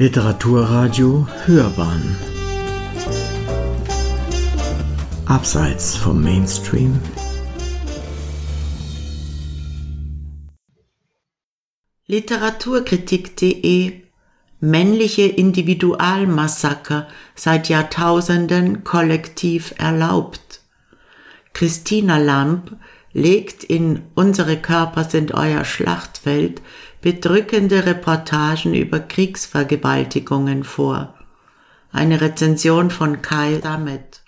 Literaturradio Hörbahn. Abseits vom Mainstream. Literaturkritik.de Männliche Individualmassaker seit Jahrtausenden kollektiv erlaubt. Christina Lamp legt in Unsere Körper sind euer Schlachtfeld bedrückende Reportagen über Kriegsvergewaltigungen vor. Eine Rezension von Kai Samet.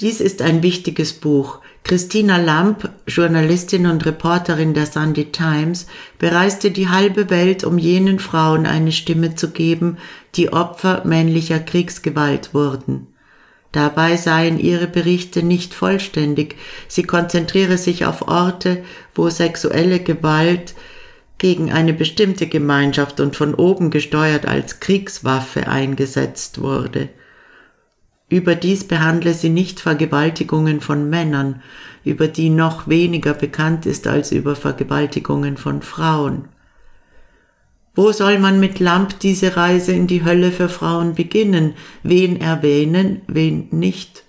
Dies ist ein wichtiges Buch. Christina Lamp, Journalistin und Reporterin der Sunday Times, bereiste die halbe Welt, um jenen Frauen eine Stimme zu geben, die Opfer männlicher Kriegsgewalt wurden. Dabei seien ihre Berichte nicht vollständig, sie konzentriere sich auf Orte, wo sexuelle Gewalt gegen eine bestimmte Gemeinschaft und von oben gesteuert als Kriegswaffe eingesetzt wurde. Überdies behandle sie nicht Vergewaltigungen von Männern, über die noch weniger bekannt ist als über Vergewaltigungen von Frauen. Wo soll man mit Lamp diese Reise in die Hölle für Frauen beginnen? Wen erwähnen, wen nicht?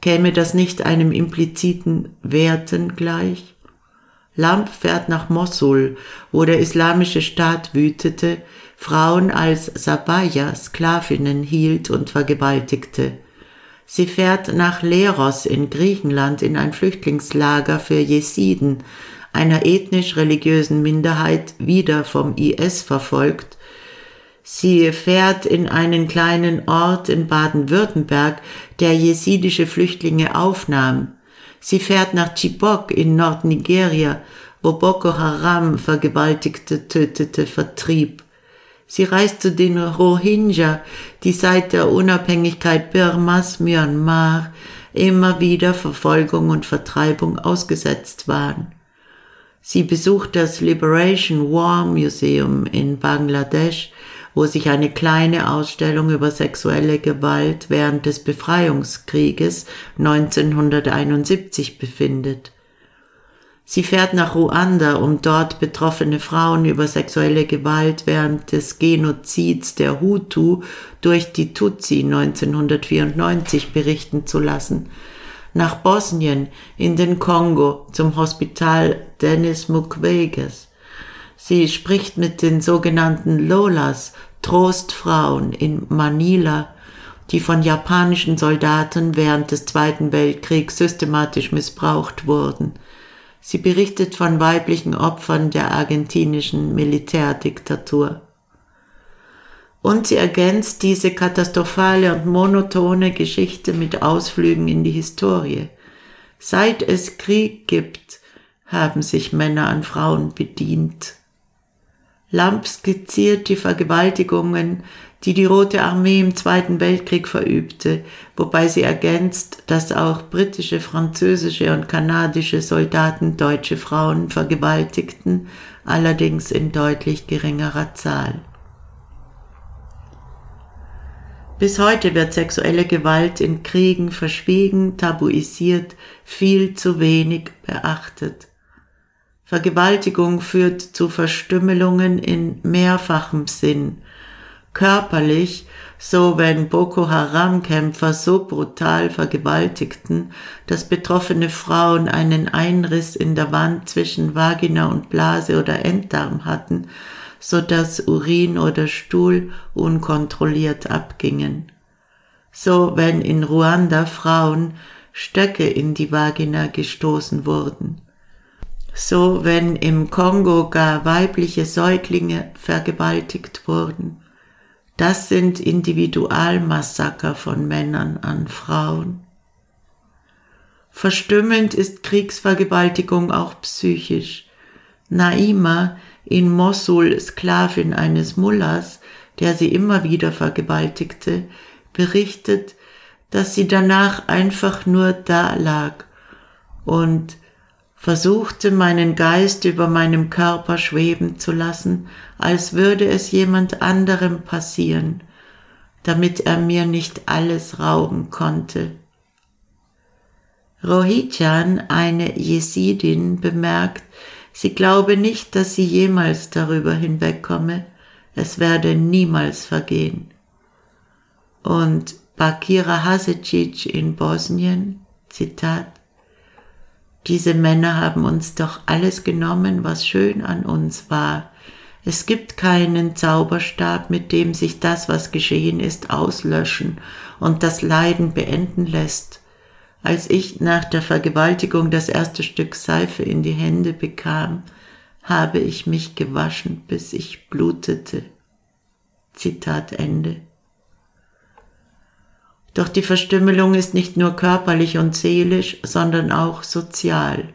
Käme das nicht einem impliziten Werten gleich? Lamp fährt nach Mosul, wo der islamische Staat wütete, Frauen als Sabaya, Sklavinnen hielt und vergewaltigte. Sie fährt nach Leros in Griechenland in ein Flüchtlingslager für Jesiden, einer ethnisch-religiösen Minderheit wieder vom IS verfolgt. Sie fährt in einen kleinen Ort in Baden-Württemberg, der jesidische Flüchtlinge aufnahm. Sie fährt nach Chibok in Nordnigeria, wo Boko Haram vergewaltigte, tötete, vertrieb. Sie reist zu den Rohingya, die seit der Unabhängigkeit Birmas, Myanmar, immer wieder Verfolgung und Vertreibung ausgesetzt waren. Sie besucht das Liberation War Museum in Bangladesch, wo sich eine kleine Ausstellung über sexuelle Gewalt während des Befreiungskrieges 1971 befindet. Sie fährt nach Ruanda, um dort betroffene Frauen über sexuelle Gewalt während des Genozids der Hutu durch die Tutsi 1994 berichten zu lassen – nach Bosnien, in den Kongo, zum Hospital Dennis Mukweges. Sie spricht mit den sogenannten Lolas, Trostfrauen in Manila, die von japanischen Soldaten während des Zweiten Weltkriegs systematisch missbraucht wurden. Sie berichtet von weiblichen Opfern der argentinischen Militärdiktatur. Und sie ergänzt diese katastrophale und monotone Geschichte mit Ausflügen in die Historie. Seit es Krieg gibt, haben sich Männer an Frauen bedient. Lamp skizziert die Vergewaltigungen, die die Rote Armee im Zweiten Weltkrieg verübte, wobei sie ergänzt, dass auch britische, französische und kanadische Soldaten deutsche Frauen vergewaltigten, allerdings in deutlich geringerer Zahl. Bis heute wird sexuelle Gewalt in Kriegen verschwiegen, tabuisiert, viel zu wenig beachtet. Vergewaltigung führt zu Verstümmelungen in mehrfachem Sinn. Körperlich, so wenn Boko Haram-Kämpfer so brutal vergewaltigten, dass betroffene Frauen einen Einriss in der Wand zwischen Vagina und Blase oder Enddarm hatten, so dass Urin oder Stuhl unkontrolliert abgingen. So wenn in Ruanda Frauen Stöcke in die Vagina gestoßen wurden. So wenn im Kongo gar weibliche Säuglinge vergewaltigt wurden. Das sind Individualmassaker von Männern an Frauen. Verstümmelnd ist Kriegsvergewaltigung auch psychisch. Naima in Mossul Sklavin eines Mullahs, der sie immer wieder vergewaltigte, berichtet, dass sie danach einfach nur da lag und versuchte meinen Geist über meinem Körper schweben zu lassen, als würde es jemand anderem passieren, damit er mir nicht alles rauben konnte. Rohitjan, eine Jesidin, bemerkt, Sie glaube nicht, dass sie jemals darüber hinwegkomme, es werde niemals vergehen. Und Bakira Hasicic in Bosnien, Zitat, diese Männer haben uns doch alles genommen, was schön an uns war. Es gibt keinen Zauberstab, mit dem sich das, was geschehen ist, auslöschen und das Leiden beenden lässt. Als ich nach der Vergewaltigung das erste Stück Seife in die Hände bekam, habe ich mich gewaschen, bis ich blutete. Zitat Ende. Doch die Verstümmelung ist nicht nur körperlich und seelisch, sondern auch sozial.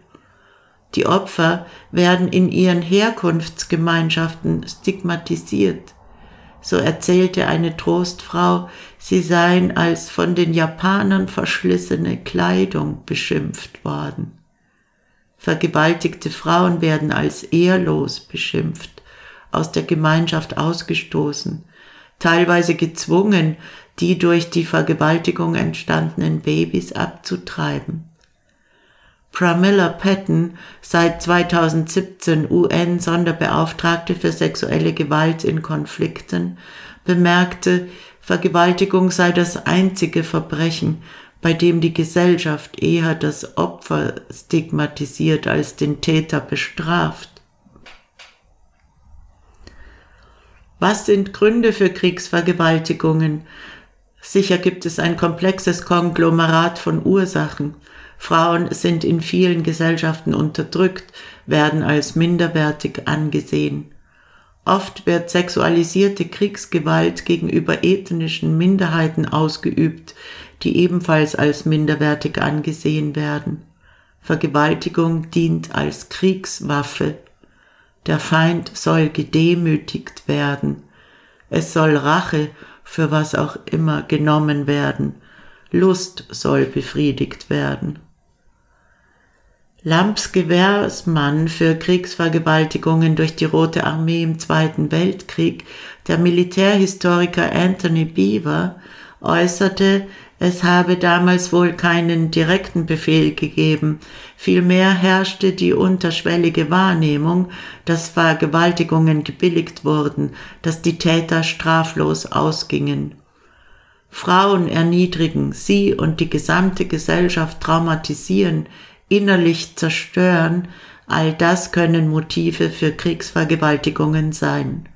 Die Opfer werden in ihren Herkunftsgemeinschaften stigmatisiert. So erzählte eine Trostfrau, sie seien als von den Japanern verschlissene Kleidung beschimpft worden. Vergewaltigte Frauen werden als ehrlos beschimpft, aus der Gemeinschaft ausgestoßen, teilweise gezwungen, die durch die Vergewaltigung entstandenen Babys abzutreiben. Pramila Patton, seit 2017 UN-Sonderbeauftragte für sexuelle Gewalt in Konflikten, bemerkte, Vergewaltigung sei das einzige Verbrechen, bei dem die Gesellschaft eher das Opfer stigmatisiert als den Täter bestraft. Was sind Gründe für Kriegsvergewaltigungen? Sicher gibt es ein komplexes Konglomerat von Ursachen. Frauen sind in vielen Gesellschaften unterdrückt, werden als minderwertig angesehen. Oft wird sexualisierte Kriegsgewalt gegenüber ethnischen Minderheiten ausgeübt, die ebenfalls als minderwertig angesehen werden. Vergewaltigung dient als Kriegswaffe. Der Feind soll gedemütigt werden. Es soll Rache für was auch immer genommen werden. Lust soll befriedigt werden. Lamps Gewährsmann für Kriegsvergewaltigungen durch die Rote Armee im Zweiten Weltkrieg, der Militärhistoriker Anthony Beaver, äußerte, es habe damals wohl keinen direkten Befehl gegeben, vielmehr herrschte die unterschwellige Wahrnehmung, dass Vergewaltigungen gebilligt wurden, dass die Täter straflos ausgingen. Frauen erniedrigen, sie und die gesamte Gesellschaft traumatisieren, innerlich zerstören, all das können Motive für Kriegsvergewaltigungen sein.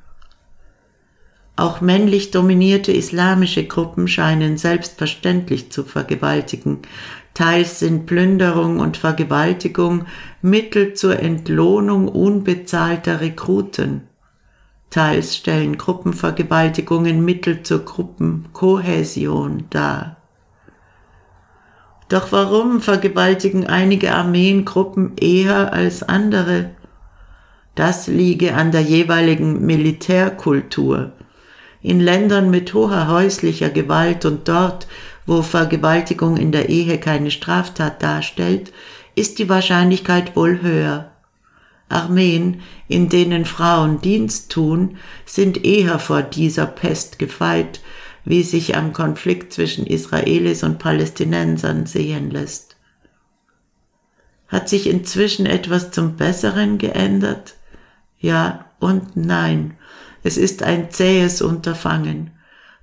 Auch männlich dominierte islamische Gruppen scheinen selbstverständlich zu vergewaltigen. Teils sind Plünderung und Vergewaltigung Mittel zur Entlohnung unbezahlter Rekruten. Teils stellen Gruppenvergewaltigungen Mittel zur Gruppenkohäsion dar. Doch warum vergewaltigen einige Armeengruppen eher als andere? Das liege an der jeweiligen Militärkultur. In Ländern mit hoher häuslicher Gewalt und dort, wo Vergewaltigung in der Ehe keine Straftat darstellt, ist die Wahrscheinlichkeit wohl höher. Armeen, in denen Frauen Dienst tun, sind eher vor dieser Pest gefeit, wie sich am Konflikt zwischen Israelis und Palästinensern sehen lässt. Hat sich inzwischen etwas zum Besseren geändert? Ja und nein. Es ist ein zähes Unterfangen.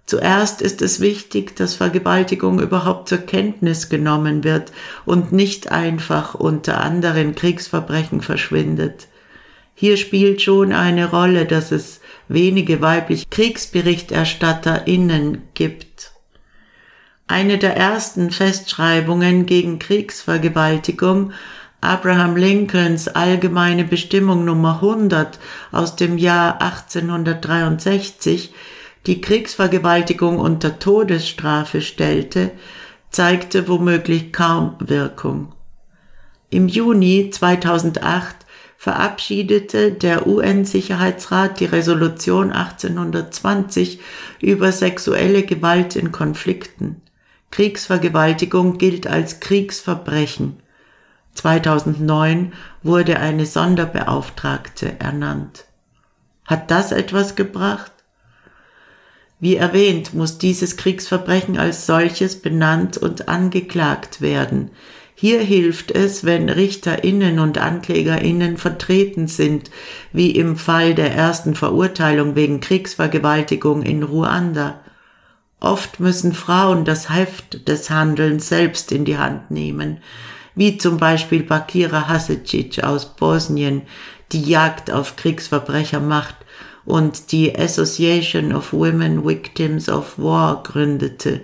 Zuerst ist es wichtig, dass Vergewaltigung überhaupt zur Kenntnis genommen wird und nicht einfach unter anderen Kriegsverbrechen verschwindet. Hier spielt schon eine Rolle, dass es wenige weibliche KriegsberichterstatterInnen gibt. Eine der ersten Festschreibungen gegen Kriegsvergewaltigung Abraham Lincolns allgemeine Bestimmung Nummer 100 aus dem Jahr 1863, die Kriegsvergewaltigung unter Todesstrafe stellte, zeigte womöglich kaum Wirkung. Im Juni 2008 verabschiedete der UN-Sicherheitsrat die Resolution 1820 über sexuelle Gewalt in Konflikten. Kriegsvergewaltigung gilt als Kriegsverbrechen. 2009 wurde eine Sonderbeauftragte ernannt. Hat das etwas gebracht? Wie erwähnt, muss dieses Kriegsverbrechen als solches benannt und angeklagt werden. Hier hilft es, wenn Richterinnen und Anklägerinnen vertreten sind, wie im Fall der ersten Verurteilung wegen Kriegsvergewaltigung in Ruanda. Oft müssen Frauen das Heft des Handelns selbst in die Hand nehmen, wie zum Beispiel Bakira Hasicic aus Bosnien, die Jagd auf Kriegsverbrecher macht und die Association of Women Victims of War gründete.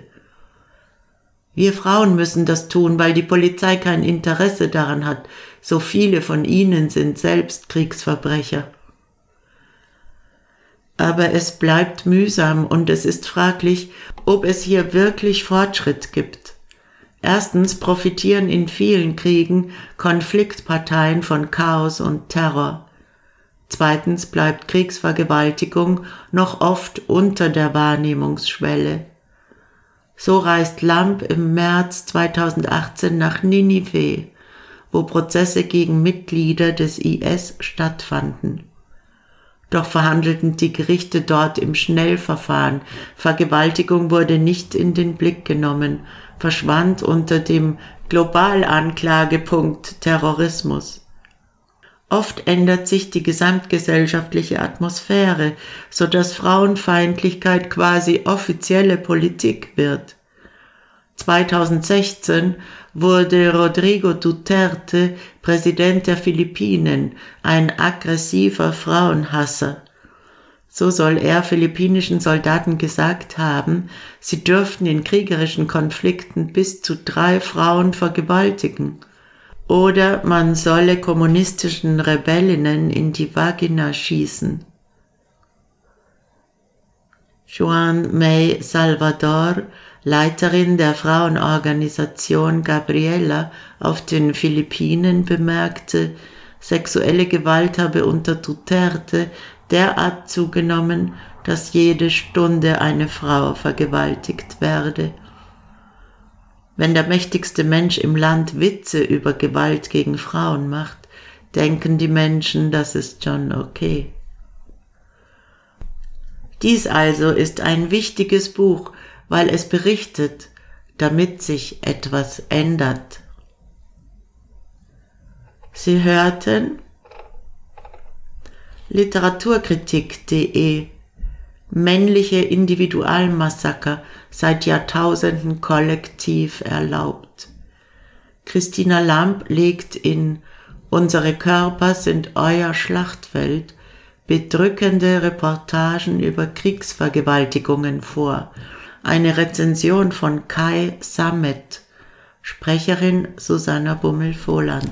Wir Frauen müssen das tun, weil die Polizei kein Interesse daran hat. So viele von ihnen sind selbst Kriegsverbrecher. Aber es bleibt mühsam und es ist fraglich, ob es hier wirklich Fortschritt gibt. Erstens profitieren in vielen Kriegen Konfliktparteien von Chaos und Terror. Zweitens bleibt Kriegsvergewaltigung noch oft unter der Wahrnehmungsschwelle. So reist Lamp im März 2018 nach Ninive, wo Prozesse gegen Mitglieder des IS stattfanden. Doch verhandelten die Gerichte dort im Schnellverfahren. Vergewaltigung wurde nicht in den Blick genommen, verschwand unter dem Globalanklagepunkt Terrorismus. Oft ändert sich die gesamtgesellschaftliche Atmosphäre, so dass Frauenfeindlichkeit quasi offizielle Politik wird. 2016 wurde Rodrigo Duterte Präsident der Philippinen, ein aggressiver Frauenhasser. So soll er philippinischen Soldaten gesagt haben, sie dürften in kriegerischen Konflikten bis zu drei Frauen vergewaltigen oder man solle kommunistischen Rebellinnen in die Vagina schießen. Juan May Salvador, Leiterin der Frauenorganisation Gabriela auf den Philippinen, bemerkte, sexuelle Gewalt habe unter Duterte derart zugenommen, dass jede Stunde eine Frau vergewaltigt werde. Wenn der mächtigste Mensch im Land Witze über Gewalt gegen Frauen macht, denken die Menschen, das ist schon okay. Dies also ist ein wichtiges Buch, weil es berichtet, damit sich etwas ändert. Sie hörten literaturkritik.de männliche Individualmassaker seit Jahrtausenden kollektiv erlaubt. Christina Lamp legt in Unsere Körper sind euer Schlachtfeld bedrückende Reportagen über Kriegsvergewaltigungen vor. Eine Rezension von Kai Samet, Sprecherin Susanna Bummel-Vohland.